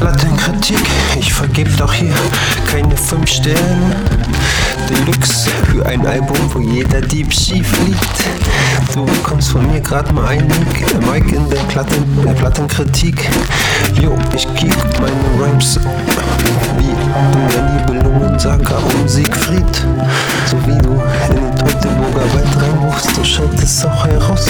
Lattenkritik, ich vergeb doch hier keine 5 Sterne. Deluxe für ein Album, wo jeder Dieb schief liegt. Du bekommst von mir grad mal ein äh, Mike in der, Platten, der Plattenkritik. Jo, ich kick meine Rhymes wie in der Nibelungen Saga um Siegfried. So wie du in Wald reinrufst, du schaltest auch heraus.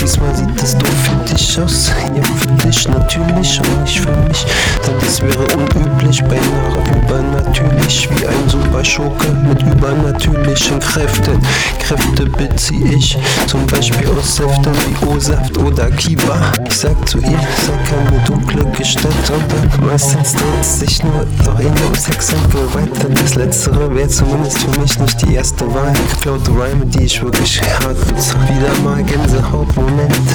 Diesmal sieht es doof für dich aus. Ja, für dich natürlich und nicht für mich. Denn das wäre unüblich, beinahe übernatürlich. Wie ein Superschurke mit übernatürlichen Kräften. Kräfte beziehe ich zum Beispiel aus Säften wie O-Saft oder Kiba. Ich sag zu ihr, sei keine dunkle Gestalt, sondern meistens dreht es sich nur doch in um Sex und Gewalt. Denn das Letztere wäre zumindest für mich nicht die erste Wahl. Geklaute Rhyme, die ich wirklich hart. Wieder mal Gänsehautmomente und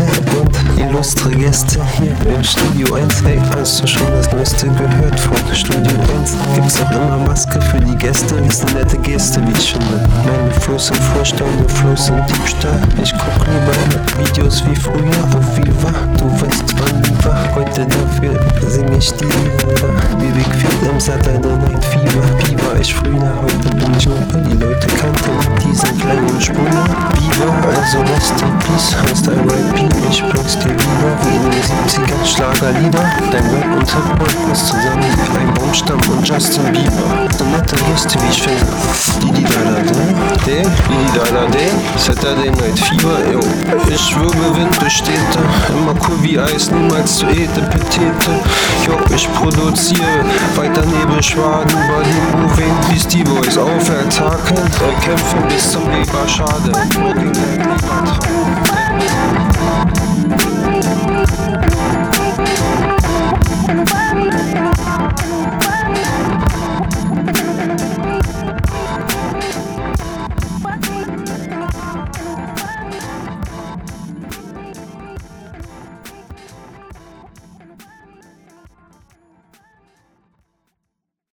illustre Gäste hier im Studio 1. Hey, hast du schon das Neueste gehört von Studio 1? Gibt's auch immer Maske für die Gäste, ist eine nette Geste, wie ich finde. Meine Flows sind Vorstellende Flows sind Diebstahl. Ich guck lieber Videos wie früher auf Viva. Du weißt wann lieber, heute dafür sing ich die Lieder. Wie Big Feet im Saturday Night Fever. War ich früher, heute bin ich Open. Die Leute kannten diesen kleinen Sprung. Beaver, also rest in peace, heißt R.I.P. Ich bring's dir wie den 70er Schlagerlieder. Dein Rap und Hip-Hop ist zusammen wie ein Baumstamm und Justin Bieber. So nette Gäste, wie ich finde. Die, die da da da, der, die, die da da der. Saturday Night Fever, yo. Ich wirbel Wind durch Städte, immer cool wie Eis, niemals zu ete Petete. Jo, ich produziere weiter Nebelschwaden, Body moving, bis die Boys aufwärts haken. Wir kämpfen bis zum Leber schade. Smoking, Leber.